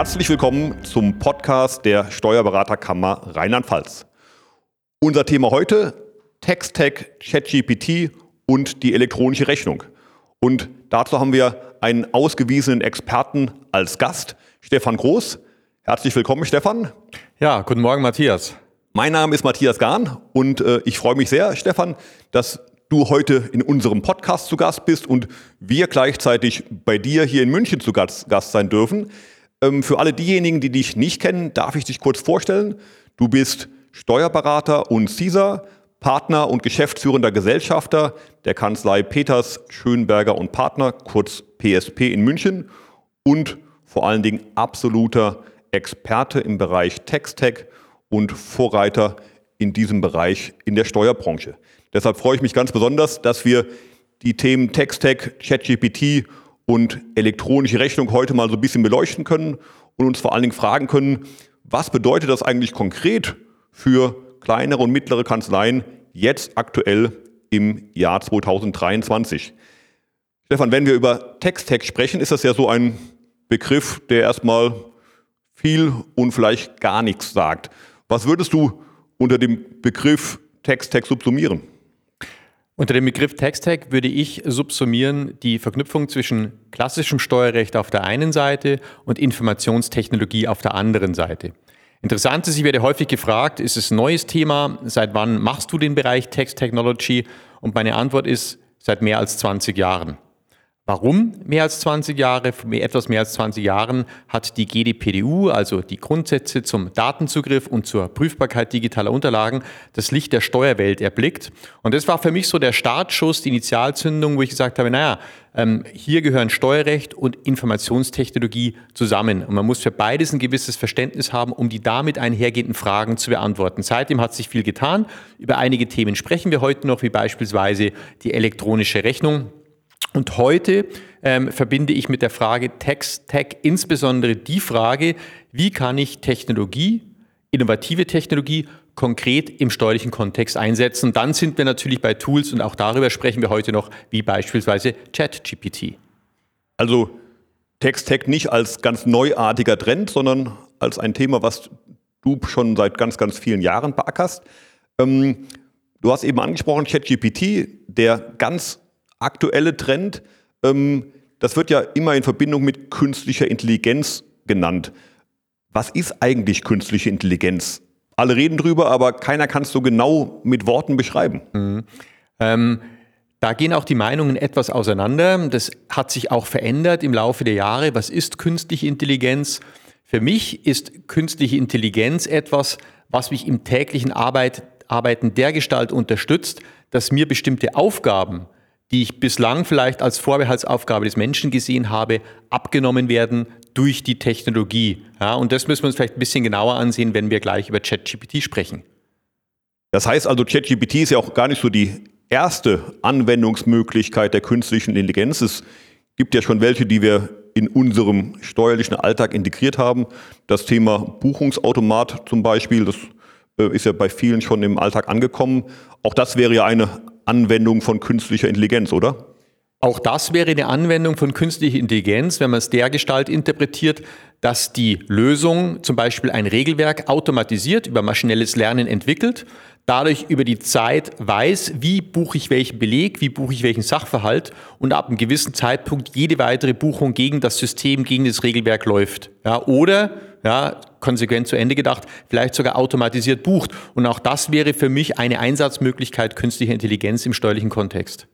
Herzlich willkommen zum Podcast der Steuerberaterkammer Rheinland-Pfalz. Unser Thema heute TextTech, ChatGPT und die elektronische Rechnung. Und dazu haben wir einen ausgewiesenen Experten als Gast, Stefan Groß. Herzlich willkommen, Stefan. Ja, guten Morgen, Matthias. Mein Name ist Matthias Gahn und äh, ich freue mich sehr, Stefan, dass du heute in unserem Podcast zu Gast bist und wir gleichzeitig bei dir hier in München zu Gast, Gast sein dürfen. Ähm, für alle diejenigen, die dich nicht kennen, darf ich dich kurz vorstellen. Du bist Steuerberater und CISA, Partner und geschäftsführender Gesellschafter der Kanzlei Peters, Schönberger und Partner, kurz PSP in München und vor allen Dingen absoluter Experte im Bereich Textech und Vorreiter in diesem Bereich in der Steuerbranche. Deshalb freue ich mich ganz besonders, dass wir die Themen Textech, ChatGPT und elektronische Rechnung heute mal so ein bisschen beleuchten können und uns vor allen Dingen fragen können, was bedeutet das eigentlich konkret für kleinere und mittlere Kanzleien jetzt aktuell im Jahr 2023? Stefan, wenn wir über Textech sprechen, ist das ja so ein Begriff, der erstmal viel und vielleicht gar nichts sagt. Was würdest du unter dem Begriff Textech subsumieren? Unter dem Begriff Textech würde ich subsumieren die Verknüpfung zwischen klassischem Steuerrecht auf der einen Seite und Informationstechnologie auf der anderen Seite. Interessant ist, ich werde häufig gefragt, ist es ein neues Thema? Seit wann machst du den Bereich Text Technology? Und meine Antwort ist, seit mehr als 20 Jahren. Warum mehr als 20 Jahre? Etwas mehr als 20 Jahren hat die GDPDU, also die Grundsätze zum Datenzugriff und zur Prüfbarkeit digitaler Unterlagen, das Licht der Steuerwelt erblickt. Und das war für mich so der Startschuss, die Initialzündung, wo ich gesagt habe, naja, ähm, hier gehören Steuerrecht und Informationstechnologie zusammen. Und man muss für beides ein gewisses Verständnis haben, um die damit einhergehenden Fragen zu beantworten. Seitdem hat sich viel getan. Über einige Themen sprechen wir heute noch, wie beispielsweise die elektronische Rechnung. Und heute ähm, verbinde ich mit der Frage Text Tech insbesondere die Frage, wie kann ich Technologie, innovative Technologie konkret im steuerlichen Kontext einsetzen. Dann sind wir natürlich bei Tools und auch darüber sprechen wir heute noch, wie beispielsweise ChatGPT. Also Text-Tech nicht als ganz neuartiger Trend, sondern als ein Thema, was du schon seit ganz, ganz vielen Jahren beackerst. Ähm, du hast eben angesprochen, ChatGPT, der ganz aktuelle Trend, ähm, das wird ja immer in Verbindung mit künstlicher Intelligenz genannt. Was ist eigentlich künstliche Intelligenz? Alle reden drüber, aber keiner kann es so genau mit Worten beschreiben. Mhm. Ähm, da gehen auch die Meinungen etwas auseinander. Das hat sich auch verändert im Laufe der Jahre. Was ist künstliche Intelligenz? Für mich ist künstliche Intelligenz etwas, was mich im täglichen Arbeit, Arbeiten dergestalt unterstützt, dass mir bestimmte Aufgaben, die ich bislang vielleicht als Vorbehaltsaufgabe des Menschen gesehen habe, abgenommen werden durch die Technologie. Ja, und das müssen wir uns vielleicht ein bisschen genauer ansehen, wenn wir gleich über ChatGPT sprechen. Das heißt also, ChatGPT ist ja auch gar nicht so die erste Anwendungsmöglichkeit der künstlichen Intelligenz. Es gibt ja schon welche, die wir in unserem steuerlichen Alltag integriert haben. Das Thema Buchungsautomat zum Beispiel, das äh, ist ja bei vielen schon im Alltag angekommen. Auch das wäre ja eine Anwendung von künstlicher Intelligenz, oder? Auch das wäre eine Anwendung von künstlicher Intelligenz, wenn man es dergestalt interpretiert, dass die Lösung zum Beispiel ein Regelwerk automatisiert über maschinelles Lernen entwickelt, dadurch über die Zeit weiß, wie buche ich welchen Beleg, wie buche ich welchen Sachverhalt und ab einem gewissen Zeitpunkt jede weitere Buchung gegen das System, gegen das Regelwerk läuft. Ja, oder ja, konsequent zu Ende gedacht, vielleicht sogar automatisiert bucht. Und auch das wäre für mich eine Einsatzmöglichkeit künstlicher Intelligenz im steuerlichen Kontext.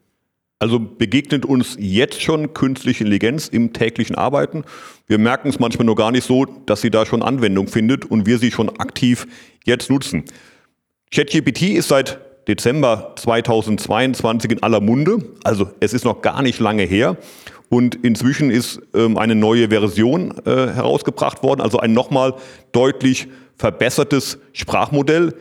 Also begegnet uns jetzt schon künstliche Intelligenz im täglichen Arbeiten. Wir merken es manchmal nur gar nicht so, dass sie da schon Anwendung findet und wir sie schon aktiv jetzt nutzen. ChatGPT ist seit Dezember 2022 in aller Munde, also es ist noch gar nicht lange her. Und inzwischen ist ähm, eine neue Version äh, herausgebracht worden, also ein nochmal deutlich verbessertes Sprachmodell.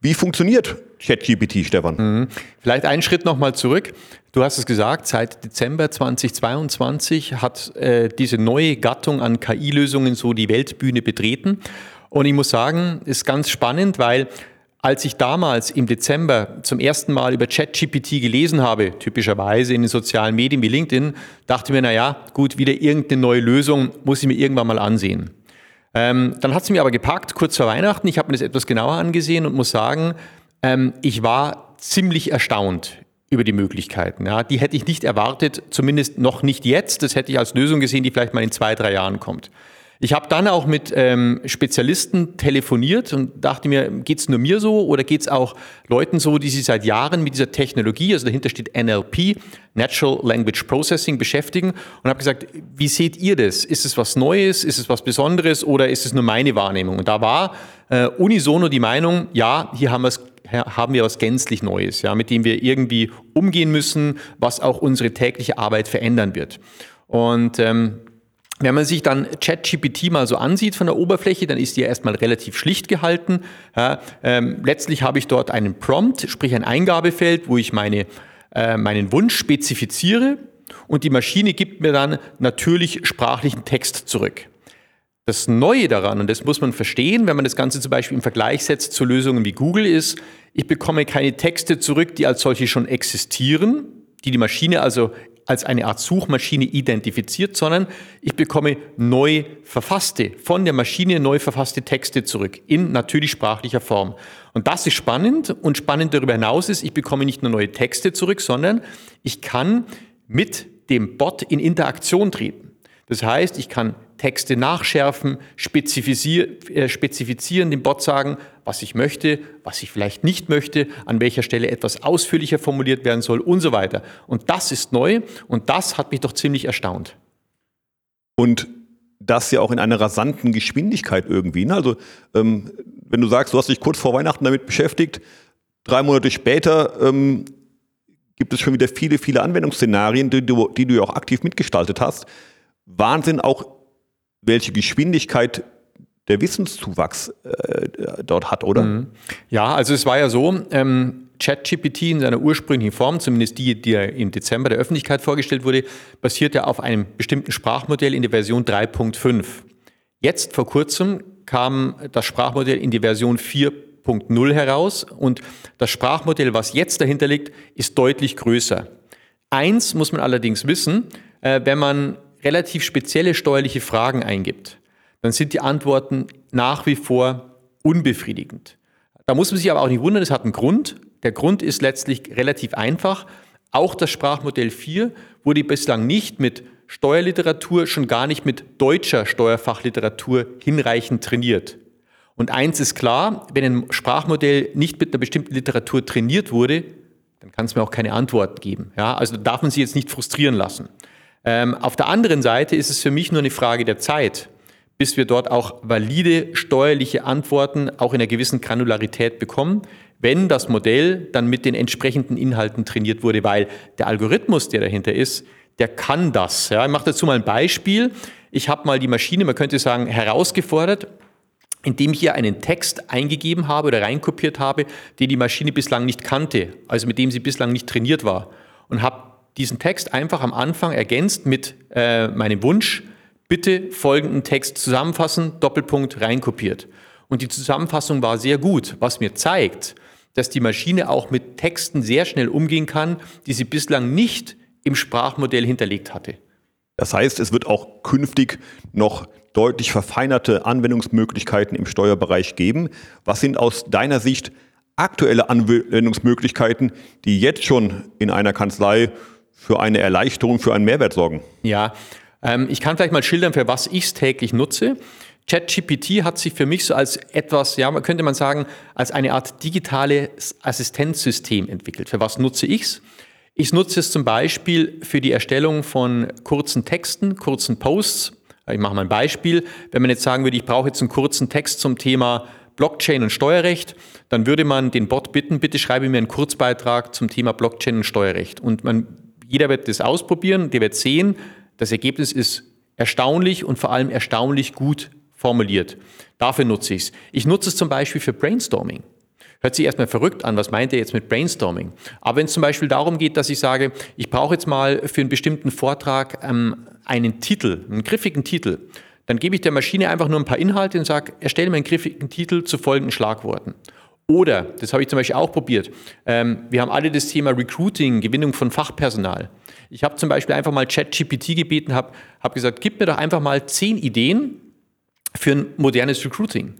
Wie funktioniert ChatGPT, Stefan? Mhm. Vielleicht einen Schritt nochmal zurück. Du hast es gesagt, seit Dezember 2022 hat äh, diese neue Gattung an KI-Lösungen so die Weltbühne betreten. Und ich muss sagen, ist ganz spannend, weil als ich damals im Dezember zum ersten Mal über ChatGPT gelesen habe, typischerweise in den sozialen Medien wie LinkedIn, dachte ich mir, na ja, gut, wieder irgendeine neue Lösung, muss ich mir irgendwann mal ansehen. Ähm, dann hat es mir aber gepackt, kurz vor Weihnachten. Ich habe mir das etwas genauer angesehen und muss sagen, ähm, ich war ziemlich erstaunt über die Möglichkeiten. Ja, die hätte ich nicht erwartet, zumindest noch nicht jetzt. Das hätte ich als Lösung gesehen, die vielleicht mal in zwei, drei Jahren kommt. Ich habe dann auch mit ähm, Spezialisten telefoniert und dachte mir, geht's nur mir so oder geht's auch Leuten so, die sich seit Jahren mit dieser Technologie, also dahinter steht NLP, Natural Language Processing, beschäftigen und habe gesagt, wie seht ihr das? Ist es was Neues? Ist es was Besonderes oder ist es nur meine Wahrnehmung? Und da war äh, unisono die Meinung, ja, hier haben wir haben wir was gänzlich Neues, ja, mit dem wir irgendwie umgehen müssen, was auch unsere tägliche Arbeit verändern wird. Und ähm, wenn man sich dann ChatGPT mal so ansieht von der Oberfläche, dann ist die ja erstmal relativ schlicht gehalten. Ja, ähm, letztlich habe ich dort einen Prompt, sprich ein Eingabefeld, wo ich meine, äh, meinen Wunsch spezifiziere und die Maschine gibt mir dann natürlich sprachlichen Text zurück. Das Neue daran, und das muss man verstehen, wenn man das Ganze zum Beispiel im Vergleich setzt zu Lösungen wie Google, ist, ich bekomme keine Texte zurück, die als solche schon existieren, die die Maschine also als eine Art Suchmaschine identifiziert, sondern ich bekomme neu verfasste, von der Maschine neu verfasste Texte zurück in natürlich sprachlicher Form. Und das ist spannend und spannend darüber hinaus ist, ich bekomme nicht nur neue Texte zurück, sondern ich kann mit dem Bot in Interaktion treten. Das heißt, ich kann Texte nachschärfen, äh, spezifizieren, dem Bot sagen, was ich möchte, was ich vielleicht nicht möchte, an welcher Stelle etwas ausführlicher formuliert werden soll und so weiter. Und das ist neu und das hat mich doch ziemlich erstaunt. Und das ja auch in einer rasanten Geschwindigkeit irgendwie. Ne? Also ähm, wenn du sagst, du hast dich kurz vor Weihnachten damit beschäftigt, drei Monate später ähm, gibt es schon wieder viele, viele Anwendungsszenarien, die du, die du ja auch aktiv mitgestaltet hast. Wahnsinn auch welche Geschwindigkeit der Wissenszuwachs äh, dort hat, oder? Mhm. Ja, also es war ja so, ähm, ChatGPT in seiner ursprünglichen Form, zumindest die, die im Dezember der Öffentlichkeit vorgestellt wurde, basiert ja auf einem bestimmten Sprachmodell in der Version 3.5. Jetzt vor kurzem kam das Sprachmodell in die Version 4.0 heraus und das Sprachmodell, was jetzt dahinter liegt, ist deutlich größer. Eins muss man allerdings wissen, äh, wenn man relativ spezielle steuerliche Fragen eingibt, dann sind die Antworten nach wie vor unbefriedigend. Da muss man sich aber auch nicht wundern, es hat einen Grund. Der Grund ist letztlich relativ einfach. Auch das Sprachmodell 4 wurde bislang nicht mit Steuerliteratur, schon gar nicht mit deutscher Steuerfachliteratur hinreichend trainiert. Und eins ist klar, wenn ein Sprachmodell nicht mit einer bestimmten Literatur trainiert wurde, dann kann es mir auch keine Antwort geben. Ja, also darf man sich jetzt nicht frustrieren lassen. Ähm, auf der anderen Seite ist es für mich nur eine Frage der Zeit, bis wir dort auch valide steuerliche Antworten auch in einer gewissen Granularität bekommen, wenn das Modell dann mit den entsprechenden Inhalten trainiert wurde, weil der Algorithmus, der dahinter ist, der kann das. Ja, ich mache dazu mal ein Beispiel. Ich habe mal die Maschine, man könnte sagen, herausgefordert, indem ich hier einen Text eingegeben habe oder reinkopiert habe, den die Maschine bislang nicht kannte, also mit dem sie bislang nicht trainiert war. Und habe diesen Text einfach am Anfang ergänzt mit äh, meinem Wunsch, bitte folgenden Text zusammenfassen, Doppelpunkt reinkopiert. Und die Zusammenfassung war sehr gut, was mir zeigt, dass die Maschine auch mit Texten sehr schnell umgehen kann, die sie bislang nicht im Sprachmodell hinterlegt hatte. Das heißt, es wird auch künftig noch deutlich verfeinerte Anwendungsmöglichkeiten im Steuerbereich geben. Was sind aus deiner Sicht aktuelle Anwendungsmöglichkeiten, die jetzt schon in einer Kanzlei für eine Erleichterung, für einen Mehrwert sorgen? Ja, ähm, ich kann vielleicht mal schildern, für was ich es täglich nutze. ChatGPT hat sich für mich so als etwas, ja, könnte man sagen, als eine Art digitales Assistenzsystem entwickelt. Für was nutze ich es? Ich nutze es zum Beispiel für die Erstellung von kurzen Texten, kurzen Posts. Ich mache mal ein Beispiel. Wenn man jetzt sagen würde, ich brauche jetzt einen kurzen Text zum Thema Blockchain und Steuerrecht, dann würde man den Bot bitten, bitte schreibe mir einen Kurzbeitrag zum Thema Blockchain und Steuerrecht. Und man jeder wird das ausprobieren, der wird sehen, das Ergebnis ist erstaunlich und vor allem erstaunlich gut formuliert. Dafür nutze ich es. Ich nutze es zum Beispiel für Brainstorming. Hört sich erstmal verrückt an, was meint er jetzt mit Brainstorming? Aber wenn es zum Beispiel darum geht, dass ich sage, ich brauche jetzt mal für einen bestimmten Vortrag ähm, einen Titel, einen griffigen Titel, dann gebe ich der Maschine einfach nur ein paar Inhalte und sage, erstelle mir einen griffigen Titel zu folgenden Schlagworten. Oder, das habe ich zum Beispiel auch probiert, ähm, wir haben alle das Thema Recruiting, Gewinnung von Fachpersonal. Ich habe zum Beispiel einfach mal ChatGPT gebeten, habe hab gesagt, gib mir doch einfach mal zehn Ideen, für ein modernes Recruiting.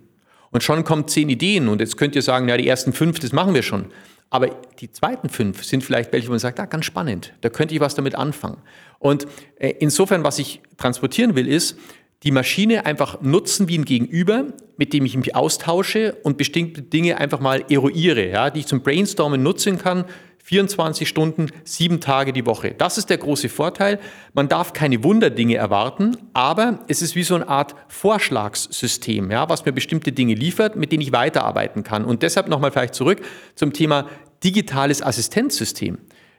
Und schon kommen zehn Ideen und jetzt könnt ihr sagen, ja, die ersten fünf, das machen wir schon. Aber die zweiten fünf sind vielleicht welche, wo man sagt, ah, ganz spannend, da könnte ich was damit anfangen. Und äh, insofern, was ich transportieren will, ist, die Maschine einfach nutzen wie ein Gegenüber, mit dem ich mich austausche und bestimmte Dinge einfach mal eruiere, ja, die ich zum Brainstormen nutzen kann, 24 Stunden, sieben Tage die Woche. Das ist der große Vorteil. Man darf keine Wunderdinge erwarten, aber es ist wie so eine Art Vorschlagssystem, ja, was mir bestimmte Dinge liefert, mit denen ich weiterarbeiten kann. Und deshalb nochmal vielleicht zurück zum Thema digitales Assistenzsystem.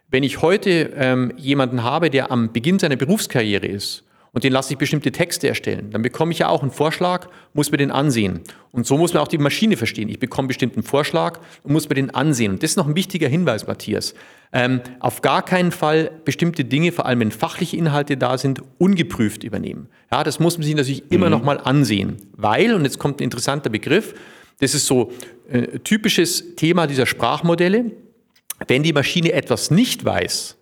Wenn ich heute ähm, jemanden habe, der am Beginn seiner Berufskarriere ist und den lasse ich bestimmte Texte erstellen. Dann bekomme ich ja auch einen Vorschlag, muss mir den ansehen. Und so muss man auch die Maschine verstehen. Ich bekomme bestimmten Vorschlag und muss mir den ansehen. Und das ist noch ein wichtiger Hinweis, Matthias. Ähm, auf gar keinen Fall bestimmte Dinge, vor allem wenn fachliche Inhalte da sind, ungeprüft übernehmen. Ja, das muss man sich natürlich mhm. immer noch mal ansehen. Weil, und jetzt kommt ein interessanter Begriff, das ist so äh, typisches Thema dieser Sprachmodelle, wenn die Maschine etwas nicht weiß,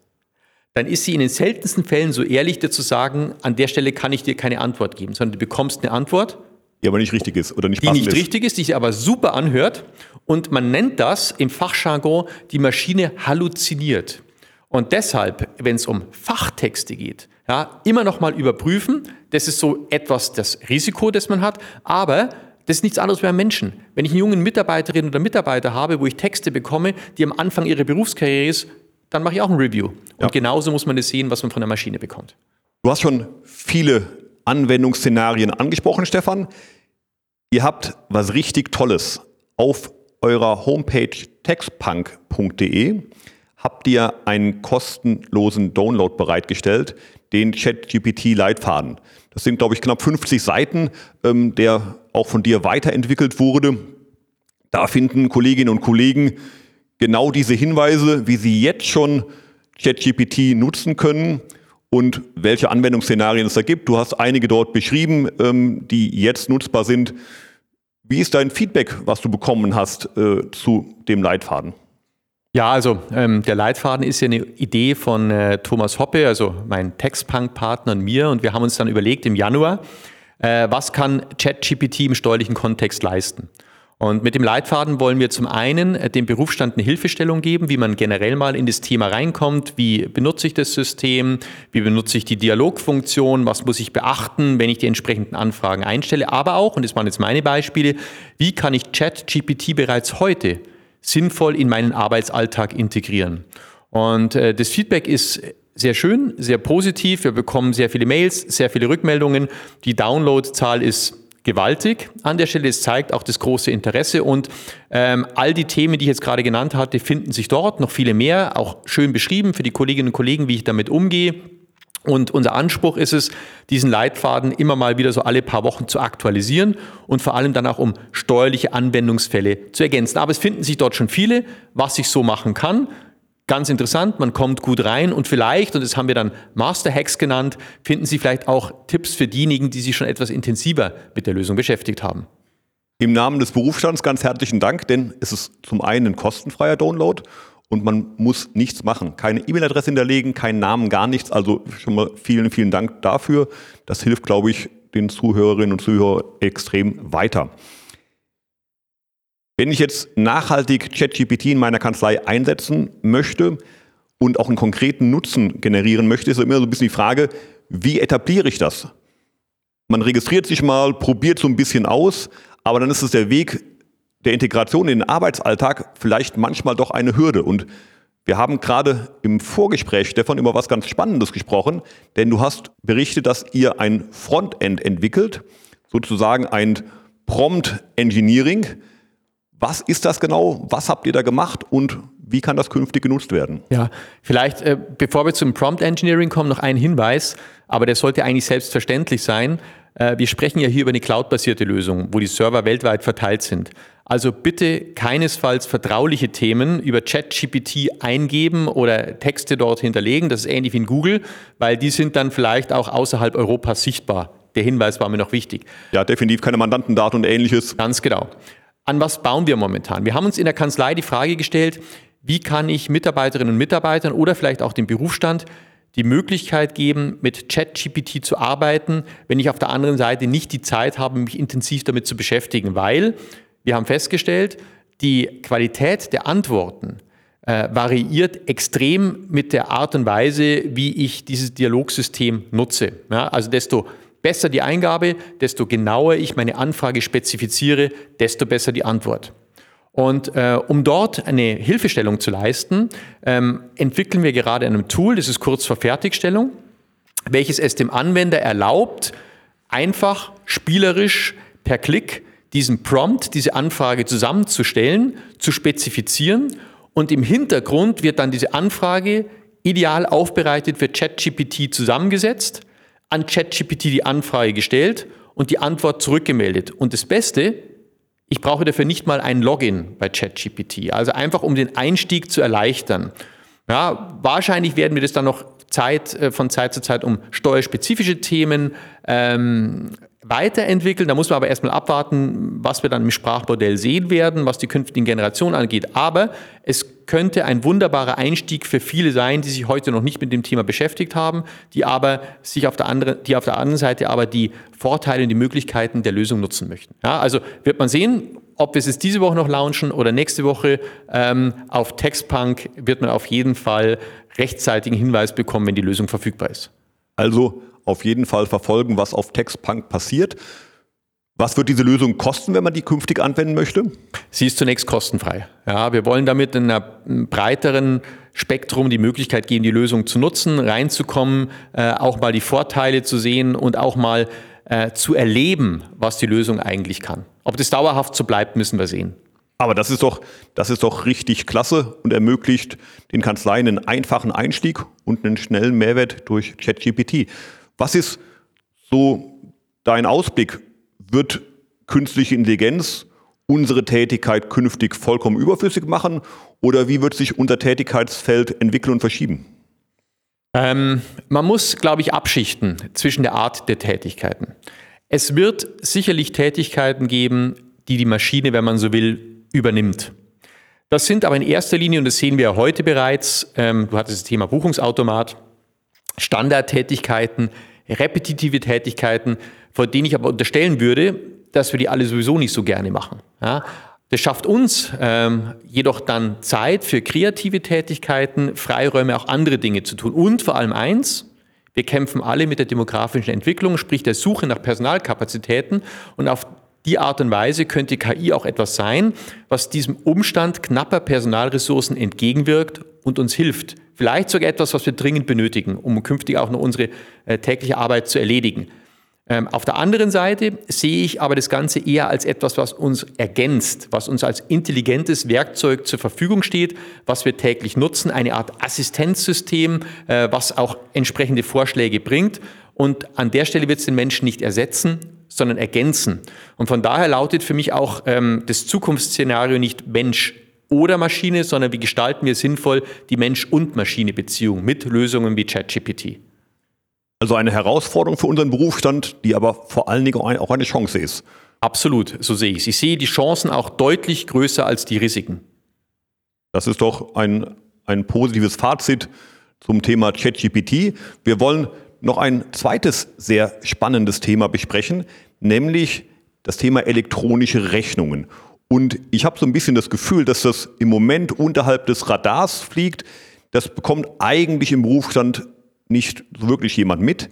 dann ist sie in den seltensten Fällen so ehrlich, dir zu sagen, an der Stelle kann ich dir keine Antwort geben, sondern du bekommst eine Antwort, die aber nicht richtig ist oder nicht Die nicht ist. richtig ist, die sich aber super anhört. Und man nennt das im Fachjargon, die Maschine halluziniert. Und deshalb, wenn es um Fachtexte geht, ja, immer noch mal überprüfen. Das ist so etwas das Risiko, das man hat. Aber das ist nichts anderes wie ein Menschen. Wenn ich einen jungen Mitarbeiterin oder Mitarbeiter habe, wo ich Texte bekomme, die am Anfang ihrer Berufskarriere ist, dann mache ich auch ein Review. Und ja. genauso muss man das sehen, was man von der Maschine bekommt. Du hast schon viele Anwendungsszenarien angesprochen, Stefan. Ihr habt was richtig Tolles auf eurer Homepage textpunk.de habt ihr einen kostenlosen Download bereitgestellt, den ChatGPT-Leitfaden. Das sind, glaube ich, knapp 50 Seiten, ähm, der auch von dir weiterentwickelt wurde. Da finden Kolleginnen und Kollegen genau diese Hinweise, wie Sie jetzt schon ChatGPT nutzen können und welche Anwendungsszenarien es da gibt. Du hast einige dort beschrieben, ähm, die jetzt nutzbar sind. Wie ist dein Feedback, was du bekommen hast äh, zu dem Leitfaden? Ja, also ähm, der Leitfaden ist ja eine Idee von äh, Thomas Hoppe, also mein Textpunk-Partner und mir. Und wir haben uns dann überlegt im Januar, äh, was kann ChatGPT im steuerlichen Kontext leisten? Und mit dem Leitfaden wollen wir zum einen äh, dem Berufsstand eine Hilfestellung geben, wie man generell mal in das Thema reinkommt, wie benutze ich das System, wie benutze ich die Dialogfunktion, was muss ich beachten, wenn ich die entsprechenden Anfragen einstelle, aber auch, und das waren jetzt meine Beispiele, wie kann ich ChatGPT bereits heute sinnvoll in meinen Arbeitsalltag integrieren. Und äh, das Feedback ist sehr schön, sehr positiv. Wir bekommen sehr viele Mails, sehr viele Rückmeldungen. Die Downloadzahl ist gewaltig an der Stelle. Es zeigt auch das große Interesse und ähm, all die Themen, die ich jetzt gerade genannt hatte, finden sich dort, noch viele mehr, auch schön beschrieben für die Kolleginnen und Kollegen, wie ich damit umgehe. Und unser Anspruch ist es, diesen Leitfaden immer mal wieder so alle paar Wochen zu aktualisieren und vor allem dann auch um steuerliche Anwendungsfälle zu ergänzen. Aber es finden sich dort schon viele, was ich so machen kann. Ganz interessant, man kommt gut rein und vielleicht, und das haben wir dann Master Hacks genannt, finden Sie vielleicht auch Tipps für diejenigen, die sich schon etwas intensiver mit der Lösung beschäftigt haben. Im Namen des Berufsstands ganz herzlichen Dank, denn es ist zum einen ein kostenfreier Download und man muss nichts machen. Keine E-Mail-Adresse hinterlegen, keinen Namen, gar nichts. Also schon mal vielen, vielen Dank dafür. Das hilft, glaube ich, den Zuhörerinnen und Zuhörern extrem weiter. Wenn ich jetzt nachhaltig ChatGPT in meiner Kanzlei einsetzen möchte und auch einen konkreten Nutzen generieren möchte, ist immer so ein bisschen die Frage, wie etabliere ich das? Man registriert sich mal, probiert so ein bisschen aus, aber dann ist es der Weg der Integration in den Arbeitsalltag vielleicht manchmal doch eine Hürde. Und wir haben gerade im Vorgespräch, Stefan, über was ganz Spannendes gesprochen, denn du hast berichtet, dass ihr ein Frontend entwickelt, sozusagen ein Prompt Engineering, was ist das genau? Was habt ihr da gemacht und wie kann das künftig genutzt werden? Ja, vielleicht, äh, bevor wir zum Prompt Engineering kommen, noch ein Hinweis, aber der sollte eigentlich selbstverständlich sein. Äh, wir sprechen ja hier über eine cloudbasierte Lösung, wo die Server weltweit verteilt sind. Also bitte keinesfalls vertrauliche Themen über ChatGPT eingeben oder Texte dort hinterlegen. Das ist ähnlich wie in Google, weil die sind dann vielleicht auch außerhalb Europas sichtbar. Der Hinweis war mir noch wichtig. Ja, definitiv keine Mandantendaten und ähnliches. Ganz genau. An was bauen wir momentan? Wir haben uns in der Kanzlei die Frage gestellt, wie kann ich Mitarbeiterinnen und Mitarbeitern oder vielleicht auch dem Berufsstand die Möglichkeit geben, mit ChatGPT zu arbeiten, wenn ich auf der anderen Seite nicht die Zeit habe, mich intensiv damit zu beschäftigen, weil wir haben festgestellt, die Qualität der Antworten äh, variiert extrem mit der Art und Weise, wie ich dieses Dialogsystem nutze. Ja, also desto besser die Eingabe, desto genauer ich meine Anfrage spezifiziere, desto besser die Antwort. Und äh, um dort eine Hilfestellung zu leisten, ähm, entwickeln wir gerade ein Tool, das ist kurz vor Fertigstellung, welches es dem Anwender erlaubt, einfach spielerisch per Klick diesen Prompt, diese Anfrage zusammenzustellen, zu spezifizieren und im Hintergrund wird dann diese Anfrage ideal aufbereitet für ChatGPT zusammengesetzt, an ChatGPT die Anfrage gestellt und die Antwort zurückgemeldet. Und das Beste, ich brauche dafür nicht mal ein Login bei ChatGPT, also einfach um den Einstieg zu erleichtern. Ja, wahrscheinlich werden wir das dann noch Zeit, äh, von Zeit zu Zeit um steuerspezifische Themen ähm, weiterentwickeln. Da muss man aber erstmal abwarten, was wir dann im Sprachmodell sehen werden, was die künftigen Generationen angeht. Aber es könnte ein wunderbarer Einstieg für viele sein, die sich heute noch nicht mit dem Thema beschäftigt haben, die aber sich auf der anderen, die auf der anderen Seite aber die Vorteile und die Möglichkeiten der Lösung nutzen möchten. Ja, also wird man sehen, ob wir es diese Woche noch launchen oder nächste Woche. Ähm, auf Textpunk wird man auf jeden Fall rechtzeitigen Hinweis bekommen, wenn die Lösung verfügbar ist. Also auf jeden Fall verfolgen, was auf Textpunk passiert. Was wird diese Lösung kosten, wenn man die künftig anwenden möchte? Sie ist zunächst kostenfrei. Ja, wir wollen damit in einem breiteren Spektrum die Möglichkeit geben, die Lösung zu nutzen, reinzukommen, äh, auch mal die Vorteile zu sehen und auch mal äh, zu erleben, was die Lösung eigentlich kann. Ob das dauerhaft so bleibt, müssen wir sehen. Aber das ist doch, das ist doch richtig klasse und ermöglicht den Kanzleien einen einfachen Einstieg und einen schnellen Mehrwert durch ChatGPT. Was ist so dein Ausblick? Wird künstliche Intelligenz unsere Tätigkeit künftig vollkommen überflüssig machen oder wie wird sich unser Tätigkeitsfeld entwickeln und verschieben? Ähm, man muss, glaube ich, abschichten zwischen der Art der Tätigkeiten. Es wird sicherlich Tätigkeiten geben, die die Maschine, wenn man so will, übernimmt. Das sind aber in erster Linie, und das sehen wir ja heute bereits, ähm, du hattest das Thema Buchungsautomat, Standardtätigkeiten, repetitive Tätigkeiten, vor denen ich aber unterstellen würde, dass wir die alle sowieso nicht so gerne machen. Ja? Das schafft uns ähm, jedoch dann Zeit für kreative Tätigkeiten, Freiräume, auch andere Dinge zu tun. Und vor allem eins, wir kämpfen alle mit der demografischen Entwicklung, sprich der Suche nach Personalkapazitäten. Und auf die Art und Weise könnte KI auch etwas sein, was diesem Umstand knapper Personalressourcen entgegenwirkt und uns hilft. Vielleicht sogar etwas, was wir dringend benötigen, um künftig auch noch unsere äh, tägliche Arbeit zu erledigen. Ähm, auf der anderen Seite sehe ich aber das Ganze eher als etwas, was uns ergänzt, was uns als intelligentes Werkzeug zur Verfügung steht, was wir täglich nutzen, eine Art Assistenzsystem, äh, was auch entsprechende Vorschläge bringt. Und an der Stelle wird es den Menschen nicht ersetzen, sondern ergänzen. Und von daher lautet für mich auch ähm, das Zukunftsszenario nicht Mensch oder Maschine, sondern wie gestalten wir sinnvoll die Mensch- und Maschine-Beziehung mit Lösungen wie ChatGPT. Also eine Herausforderung für unseren Berufsstand, die aber vor allen Dingen auch eine Chance ist. Absolut, so sehe ich es. Ich sehe die Chancen auch deutlich größer als die Risiken. Das ist doch ein, ein positives Fazit zum Thema ChatGPT. Wir wollen noch ein zweites sehr spannendes Thema besprechen, nämlich das Thema elektronische Rechnungen. Und ich habe so ein bisschen das Gefühl, dass das im Moment unterhalb des Radars fliegt. Das bekommt eigentlich im Berufsstand nicht wirklich jemand mit.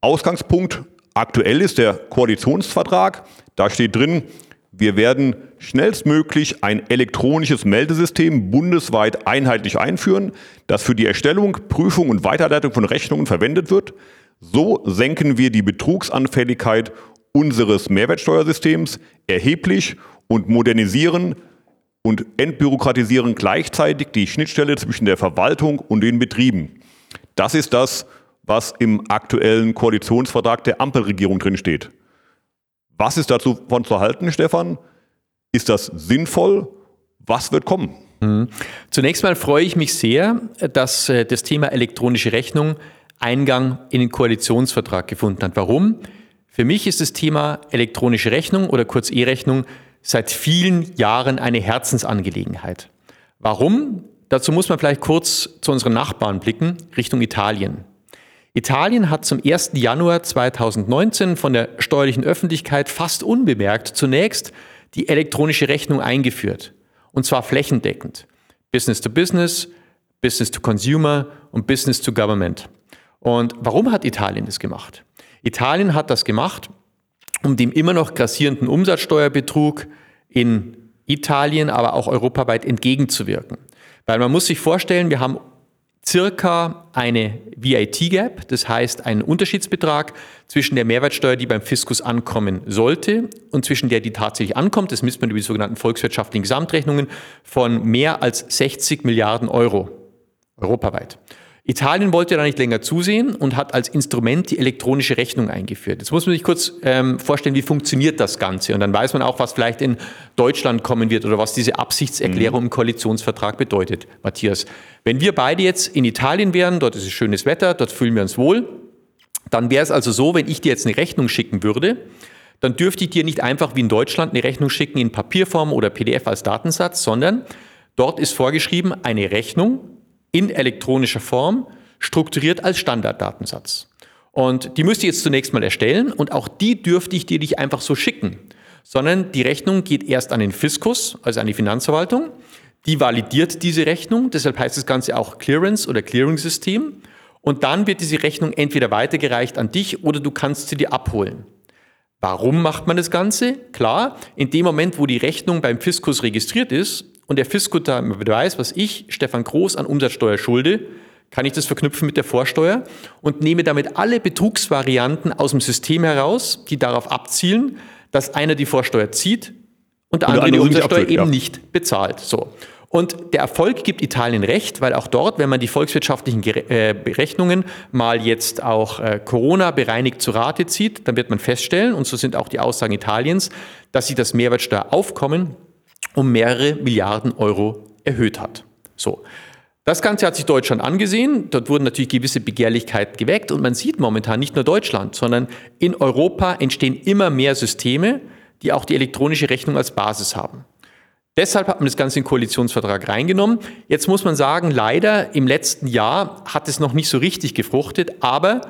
Ausgangspunkt aktuell ist der Koalitionsvertrag. Da steht drin, wir werden schnellstmöglich ein elektronisches Meldesystem bundesweit einheitlich einführen, das für die Erstellung, Prüfung und Weiterleitung von Rechnungen verwendet wird. So senken wir die Betrugsanfälligkeit unseres Mehrwertsteuersystems erheblich und modernisieren und entbürokratisieren gleichzeitig die Schnittstelle zwischen der Verwaltung und den Betrieben. Das ist das, was im aktuellen Koalitionsvertrag der Ampelregierung drin steht. Was ist dazu von zu halten, Stefan? Ist das sinnvoll? Was wird kommen? Mhm. Zunächst mal freue ich mich sehr, dass äh, das Thema elektronische Rechnung Eingang in den Koalitionsvertrag gefunden hat. Warum? Für mich ist das Thema elektronische Rechnung oder kurz E-Rechnung seit vielen Jahren eine Herzensangelegenheit. Warum? Dazu muss man vielleicht kurz zu unseren Nachbarn blicken, Richtung Italien. Italien hat zum 1. Januar 2019 von der steuerlichen Öffentlichkeit fast unbemerkt zunächst die elektronische Rechnung eingeführt. Und zwar flächendeckend. Business to Business, Business to Consumer und Business to Government. Und warum hat Italien das gemacht? Italien hat das gemacht, um dem immer noch grassierenden Umsatzsteuerbetrug in Italien, aber auch europaweit entgegenzuwirken. Weil man muss sich vorstellen, wir haben circa eine VAT-Gap, das heißt einen Unterschiedsbetrag zwischen der Mehrwertsteuer, die beim Fiskus ankommen sollte und zwischen der, die tatsächlich ankommt, das misst man über die sogenannten volkswirtschaftlichen Gesamtrechnungen, von mehr als 60 Milliarden Euro europaweit. Italien wollte da nicht länger zusehen und hat als Instrument die elektronische Rechnung eingeführt. Jetzt muss man sich kurz ähm, vorstellen, wie funktioniert das Ganze. Und dann weiß man auch, was vielleicht in Deutschland kommen wird oder was diese Absichtserklärung mhm. im Koalitionsvertrag bedeutet. Matthias, wenn wir beide jetzt in Italien wären, dort ist es schönes Wetter, dort fühlen wir uns wohl, dann wäre es also so, wenn ich dir jetzt eine Rechnung schicken würde, dann dürfte ich dir nicht einfach wie in Deutschland eine Rechnung schicken in Papierform oder PDF als Datensatz, sondern dort ist vorgeschrieben eine Rechnung in elektronischer Form, strukturiert als Standarddatensatz. Und die müsste ich jetzt zunächst mal erstellen und auch die dürfte ich dir nicht einfach so schicken, sondern die Rechnung geht erst an den Fiskus, also an die Finanzverwaltung. Die validiert diese Rechnung, deshalb heißt das Ganze auch Clearance oder Clearing-System. Und dann wird diese Rechnung entweder weitergereicht an dich oder du kannst sie dir abholen. Warum macht man das Ganze? Klar, in dem Moment, wo die Rechnung beim Fiskus registriert ist, und der Fiskus da weiß, was ich, Stefan Groß, an Umsatzsteuer schulde, kann ich das verknüpfen mit der Vorsteuer und nehme damit alle Betrugsvarianten aus dem System heraus, die darauf abzielen, dass einer die Vorsteuer zieht und der andere, die Umsatzsteuer abzieht, eben ja. nicht bezahlt. So. Und der Erfolg gibt Italien recht, weil auch dort, wenn man die volkswirtschaftlichen äh, Berechnungen mal jetzt auch äh, Corona bereinigt zu Rate zieht, dann wird man feststellen, und so sind auch die Aussagen Italiens, dass sie das Mehrwertsteueraufkommen um mehrere Milliarden Euro erhöht hat. So. Das Ganze hat sich Deutschland angesehen. Dort wurden natürlich gewisse Begehrlichkeiten geweckt und man sieht momentan nicht nur Deutschland, sondern in Europa entstehen immer mehr Systeme, die auch die elektronische Rechnung als Basis haben. Deshalb hat man das Ganze in den Koalitionsvertrag reingenommen. Jetzt muss man sagen, leider im letzten Jahr hat es noch nicht so richtig gefruchtet, aber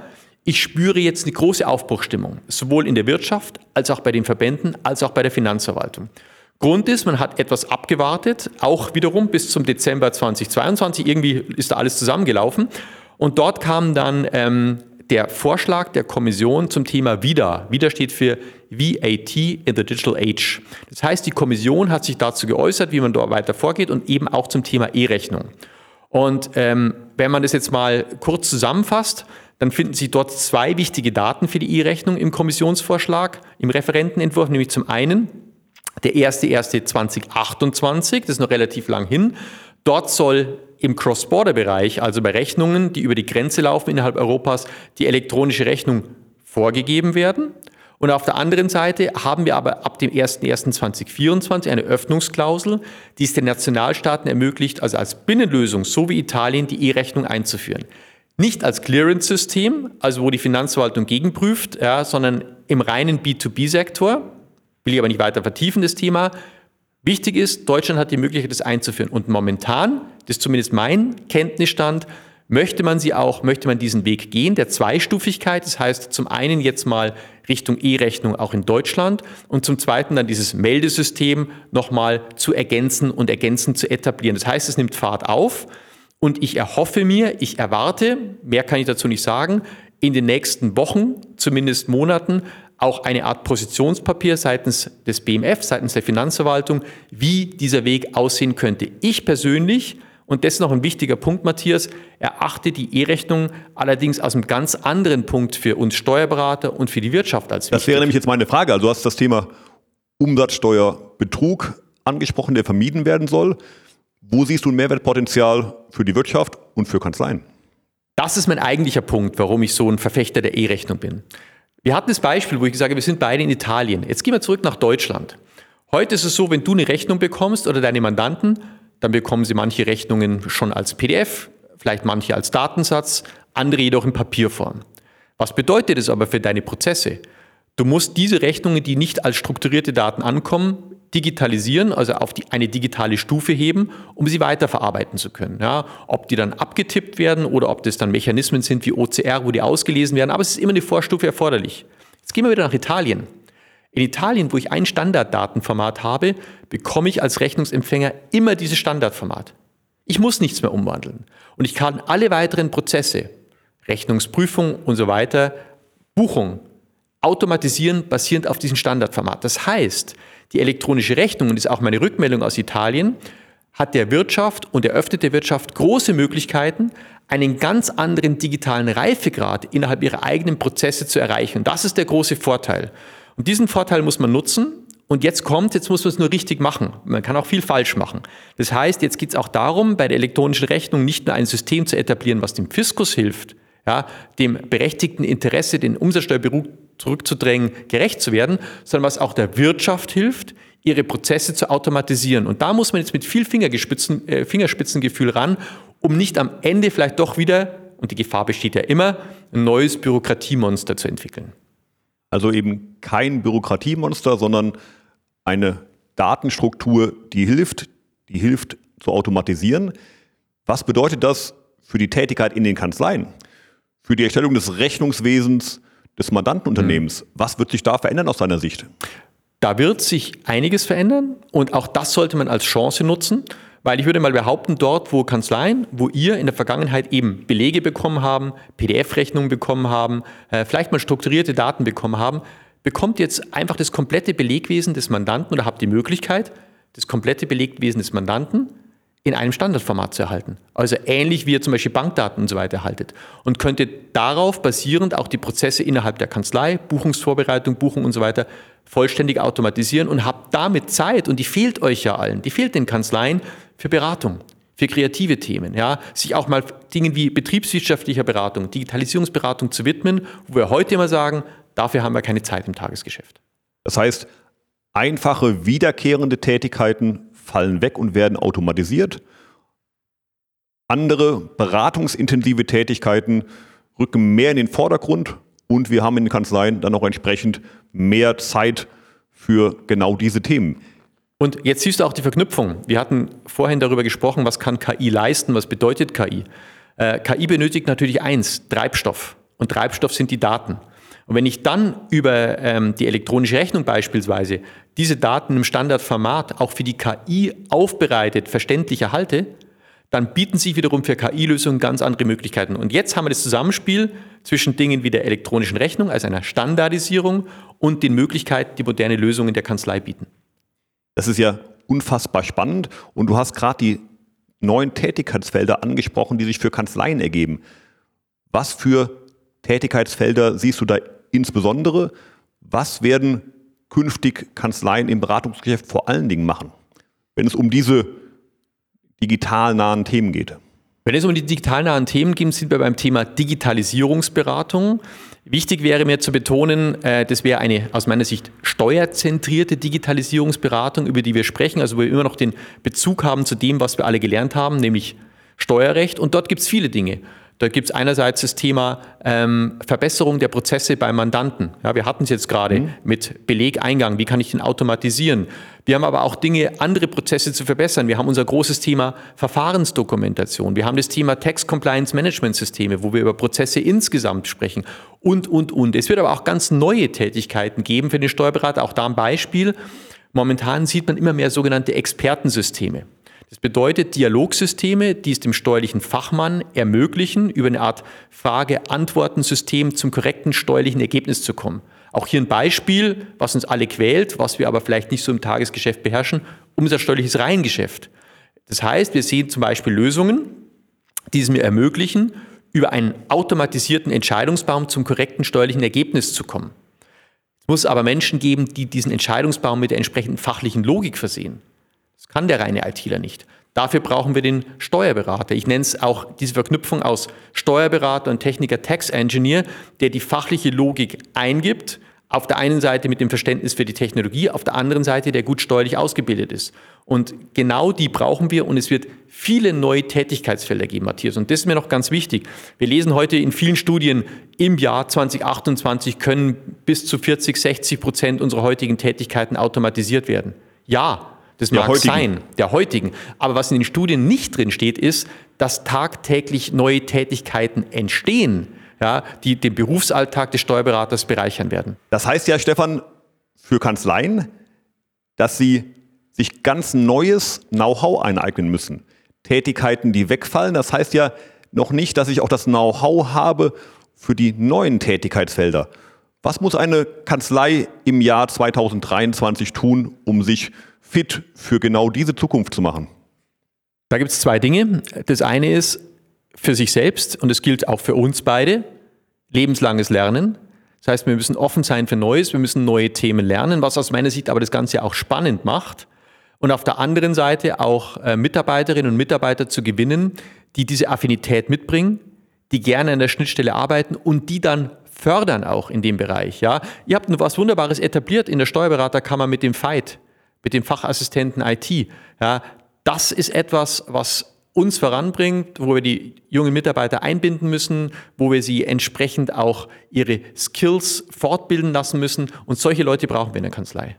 ich spüre jetzt eine große Aufbruchstimmung, sowohl in der Wirtschaft als auch bei den Verbänden als auch bei der Finanzverwaltung. Grund ist, man hat etwas abgewartet, auch wiederum bis zum Dezember 2022. Irgendwie ist da alles zusammengelaufen. Und dort kam dann ähm, der Vorschlag der Kommission zum Thema WIDA. WIDA steht für VAT in the Digital Age. Das heißt, die Kommission hat sich dazu geäußert, wie man dort weiter vorgeht und eben auch zum Thema E-Rechnung. Und ähm, wenn man das jetzt mal kurz zusammenfasst, dann finden sich dort zwei wichtige Daten für die E-Rechnung im Kommissionsvorschlag, im Referentenentwurf, nämlich zum einen der 1.1.2028, das ist noch relativ lang hin. Dort soll im Cross-Border-Bereich, also bei Rechnungen, die über die Grenze laufen innerhalb Europas, die elektronische Rechnung vorgegeben werden. Und auf der anderen Seite haben wir aber ab dem 01.01.2024 eine Öffnungsklausel, die es den Nationalstaaten ermöglicht, also als Binnenlösung, so wie Italien, die E-Rechnung einzuführen. Nicht als Clearance-System, also wo die Finanzverwaltung gegenprüft, ja, sondern im reinen B2B-Sektor, Will ich aber nicht weiter vertiefen, das Thema. Wichtig ist, Deutschland hat die Möglichkeit, das einzuführen. Und momentan, das ist zumindest mein Kenntnisstand, möchte man sie auch, möchte man diesen Weg gehen, der Zweistufigkeit. Das heißt, zum einen jetzt mal Richtung E-Rechnung auch in Deutschland und zum zweiten dann dieses Meldesystem nochmal zu ergänzen und ergänzend zu etablieren. Das heißt, es nimmt Fahrt auf und ich erhoffe mir, ich erwarte, mehr kann ich dazu nicht sagen, in den nächsten Wochen, zumindest Monaten, auch eine Art Positionspapier seitens des BMF, seitens der Finanzverwaltung, wie dieser Weg aussehen könnte. Ich persönlich, und das ist noch ein wichtiger Punkt, Matthias, erachte die E-Rechnung allerdings aus einem ganz anderen Punkt für uns Steuerberater und für die Wirtschaft als wichtig. Das wäre nämlich jetzt meine Frage. Also du hast das Thema Umsatzsteuerbetrug angesprochen, der vermieden werden soll. Wo siehst du ein Mehrwertpotenzial für die Wirtschaft und für Kanzleien? Das ist mein eigentlicher Punkt, warum ich so ein Verfechter der E-Rechnung bin. Wir hatten das Beispiel, wo ich sage, wir sind beide in Italien. Jetzt gehen wir zurück nach Deutschland. Heute ist es so, wenn du eine Rechnung bekommst oder deine Mandanten, dann bekommen sie manche Rechnungen schon als PDF, vielleicht manche als Datensatz, andere jedoch in Papierform. Was bedeutet das aber für deine Prozesse? Du musst diese Rechnungen, die nicht als strukturierte Daten ankommen, digitalisieren, also auf die, eine digitale Stufe heben, um sie weiterverarbeiten zu können. Ja, ob die dann abgetippt werden oder ob das dann Mechanismen sind wie OCR, wo die ausgelesen werden, aber es ist immer eine Vorstufe erforderlich. Jetzt gehen wir wieder nach Italien. In Italien, wo ich ein Standarddatenformat habe, bekomme ich als Rechnungsempfänger immer dieses Standardformat. Ich muss nichts mehr umwandeln. Und ich kann alle weiteren Prozesse, Rechnungsprüfung und so weiter, Buchung, automatisieren basierend auf diesem Standardformat. Das heißt, die elektronische Rechnung, und das ist auch meine Rückmeldung aus Italien, hat der Wirtschaft und eröffnet der Wirtschaft große Möglichkeiten, einen ganz anderen digitalen Reifegrad innerhalb ihrer eigenen Prozesse zu erreichen. Und das ist der große Vorteil. Und diesen Vorteil muss man nutzen. Und jetzt kommt, jetzt muss man es nur richtig machen. Man kann auch viel falsch machen. Das heißt, jetzt geht es auch darum, bei der elektronischen Rechnung nicht nur ein System zu etablieren, was dem Fiskus hilft, ja, dem berechtigten Interesse, den Umsatzsteuerberuf zurückzudrängen, gerecht zu werden, sondern was auch der Wirtschaft hilft, ihre Prozesse zu automatisieren. Und da muss man jetzt mit viel Fingerspitzen, äh, Fingerspitzengefühl ran, um nicht am Ende vielleicht doch wieder, und die Gefahr besteht ja immer, ein neues Bürokratiemonster zu entwickeln. Also eben kein Bürokratiemonster, sondern eine Datenstruktur, die hilft, die hilft zu automatisieren. Was bedeutet das für die Tätigkeit in den Kanzleien? Für die Erstellung des Rechnungswesens, des Mandantenunternehmens. Mhm. Was wird sich da verändern aus deiner Sicht? Da wird sich einiges verändern und auch das sollte man als Chance nutzen, weil ich würde mal behaupten, dort, wo Kanzleien, wo ihr in der Vergangenheit eben Belege bekommen haben, PDF-Rechnungen bekommen haben, äh, vielleicht mal strukturierte Daten bekommen haben, bekommt jetzt einfach das komplette Belegwesen des Mandanten oder habt die Möglichkeit, das komplette Belegwesen des Mandanten in einem Standardformat zu erhalten. Also ähnlich wie ihr zum Beispiel Bankdaten und so weiter erhaltet. Und könntet darauf basierend auch die Prozesse innerhalb der Kanzlei, Buchungsvorbereitung, Buchung und so weiter vollständig automatisieren und habt damit Zeit, und die fehlt euch ja allen, die fehlt den Kanzleien für Beratung, für kreative Themen, ja, sich auch mal Dingen wie betriebswirtschaftlicher Beratung, Digitalisierungsberatung zu widmen, wo wir heute immer sagen, dafür haben wir keine Zeit im Tagesgeschäft. Das heißt, einfache, wiederkehrende Tätigkeiten fallen weg und werden automatisiert. Andere beratungsintensive Tätigkeiten rücken mehr in den Vordergrund und wir haben in den Kanzleien dann auch entsprechend mehr Zeit für genau diese Themen. Und jetzt siehst du auch die Verknüpfung. Wir hatten vorhin darüber gesprochen, was kann KI leisten, was bedeutet KI. Äh, KI benötigt natürlich eins, Treibstoff. Und Treibstoff sind die Daten. Und wenn ich dann über ähm, die elektronische Rechnung beispielsweise diese Daten im Standardformat auch für die KI aufbereitet, verständlich erhalte, dann bieten sich wiederum für KI-Lösungen ganz andere Möglichkeiten. Und jetzt haben wir das Zusammenspiel zwischen Dingen wie der elektronischen Rechnung, also einer Standardisierung, und den Möglichkeiten, die moderne Lösungen der Kanzlei bieten. Das ist ja unfassbar spannend und du hast gerade die neuen Tätigkeitsfelder angesprochen, die sich für Kanzleien ergeben. Was für Tätigkeitsfelder siehst du da insbesondere? Was werden künftig Kanzleien im Beratungsgeschäft vor allen Dingen machen, wenn es um diese digital nahen Themen geht? Wenn es um die digital nahen Themen geht, sind wir beim Thema Digitalisierungsberatung. Wichtig wäre mir zu betonen, äh, das wäre eine aus meiner Sicht steuerzentrierte Digitalisierungsberatung, über die wir sprechen, also wo wir immer noch den Bezug haben zu dem, was wir alle gelernt haben, nämlich Steuerrecht. Und dort gibt es viele Dinge. Da gibt es einerseits das Thema ähm, Verbesserung der Prozesse beim Mandanten. Ja, wir hatten es jetzt gerade mhm. mit Belegeingang. Wie kann ich den automatisieren? Wir haben aber auch Dinge, andere Prozesse zu verbessern. Wir haben unser großes Thema Verfahrensdokumentation. Wir haben das Thema Tax Compliance Management Systeme, wo wir über Prozesse insgesamt sprechen und, und, und. Es wird aber auch ganz neue Tätigkeiten geben für den Steuerberater. Auch da ein Beispiel. Momentan sieht man immer mehr sogenannte Expertensysteme. Das bedeutet Dialogsysteme, die es dem steuerlichen Fachmann ermöglichen, über eine Art Frage-Antworten-System zum korrekten steuerlichen Ergebnis zu kommen. Auch hier ein Beispiel, was uns alle quält, was wir aber vielleicht nicht so im Tagesgeschäft beherrschen, umsatzsteuerliches Reihengeschäft. Das heißt, wir sehen zum Beispiel Lösungen, die es mir ermöglichen, über einen automatisierten Entscheidungsbaum zum korrekten steuerlichen Ergebnis zu kommen. Es muss aber Menschen geben, die diesen Entscheidungsbaum mit der entsprechenden fachlichen Logik versehen. Das kann der reine ITler nicht. Dafür brauchen wir den Steuerberater. Ich nenne es auch diese Verknüpfung aus Steuerberater und Techniker Tax Engineer, der die fachliche Logik eingibt, auf der einen Seite mit dem Verständnis für die Technologie, auf der anderen Seite, der gut steuerlich ausgebildet ist. Und genau die brauchen wir und es wird viele neue Tätigkeitsfelder geben, Matthias. Und das ist mir noch ganz wichtig. Wir lesen heute in vielen Studien, im Jahr 2028 können bis zu 40, 60 Prozent unserer heutigen Tätigkeiten automatisiert werden. Ja, das der mag heutigen. sein, der heutigen. Aber was in den Studien nicht drin steht, ist, dass tagtäglich neue Tätigkeiten entstehen, ja, die den Berufsalltag des Steuerberaters bereichern werden. Das heißt ja, Stefan, für Kanzleien, dass sie sich ganz neues Know-how eineignen müssen. Tätigkeiten, die wegfallen. Das heißt ja noch nicht, dass ich auch das Know-how habe für die neuen Tätigkeitsfelder. Was muss eine Kanzlei im Jahr 2023 tun, um sich fit für genau diese Zukunft zu machen? Da gibt es zwei Dinge. Das eine ist für sich selbst und es gilt auch für uns beide, lebenslanges Lernen. Das heißt, wir müssen offen sein für Neues, wir müssen neue Themen lernen, was aus meiner Sicht aber das Ganze auch spannend macht. Und auf der anderen Seite auch äh, Mitarbeiterinnen und Mitarbeiter zu gewinnen, die diese Affinität mitbringen, die gerne an der Schnittstelle arbeiten und die dann fördern auch in dem Bereich. Ja, ihr habt was Wunderbares etabliert in der Steuerberaterkammer mit dem Fight, mit dem Fachassistenten IT. Ja, das ist etwas, was uns voranbringt, wo wir die jungen Mitarbeiter einbinden müssen, wo wir sie entsprechend auch ihre Skills fortbilden lassen müssen. Und solche Leute brauchen wir in der Kanzlei.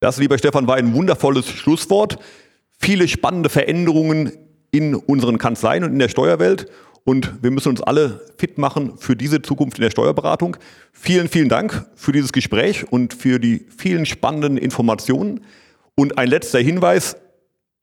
Das, lieber Stefan, war ein wundervolles Schlusswort. Viele spannende Veränderungen in unseren Kanzleien und in der Steuerwelt. Und wir müssen uns alle fit machen für diese Zukunft in der Steuerberatung. Vielen, vielen Dank für dieses Gespräch und für die vielen spannenden Informationen. Und ein letzter Hinweis.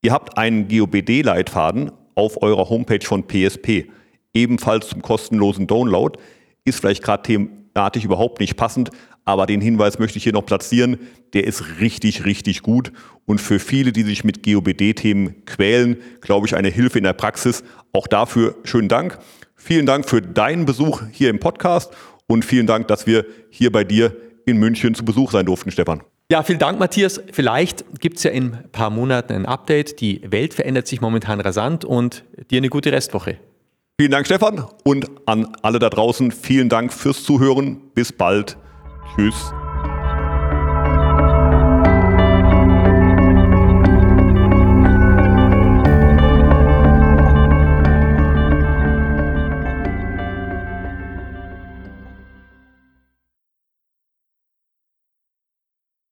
Ihr habt einen GOBD-Leitfaden auf eurer Homepage von PSP, ebenfalls zum kostenlosen Download. Ist vielleicht gerade thematisch überhaupt nicht passend, aber den Hinweis möchte ich hier noch platzieren. Der ist richtig, richtig gut und für viele, die sich mit GOBD-Themen quälen, glaube ich, eine Hilfe in der Praxis. Auch dafür schönen Dank. Vielen Dank für deinen Besuch hier im Podcast und vielen Dank, dass wir hier bei dir in München zu Besuch sein durften, Stefan. Ja, vielen Dank, Matthias. Vielleicht gibt es ja in ein paar Monaten ein Update. Die Welt verändert sich momentan rasant und dir eine gute Restwoche. Vielen Dank, Stefan. Und an alle da draußen, vielen Dank fürs Zuhören. Bis bald. Tschüss.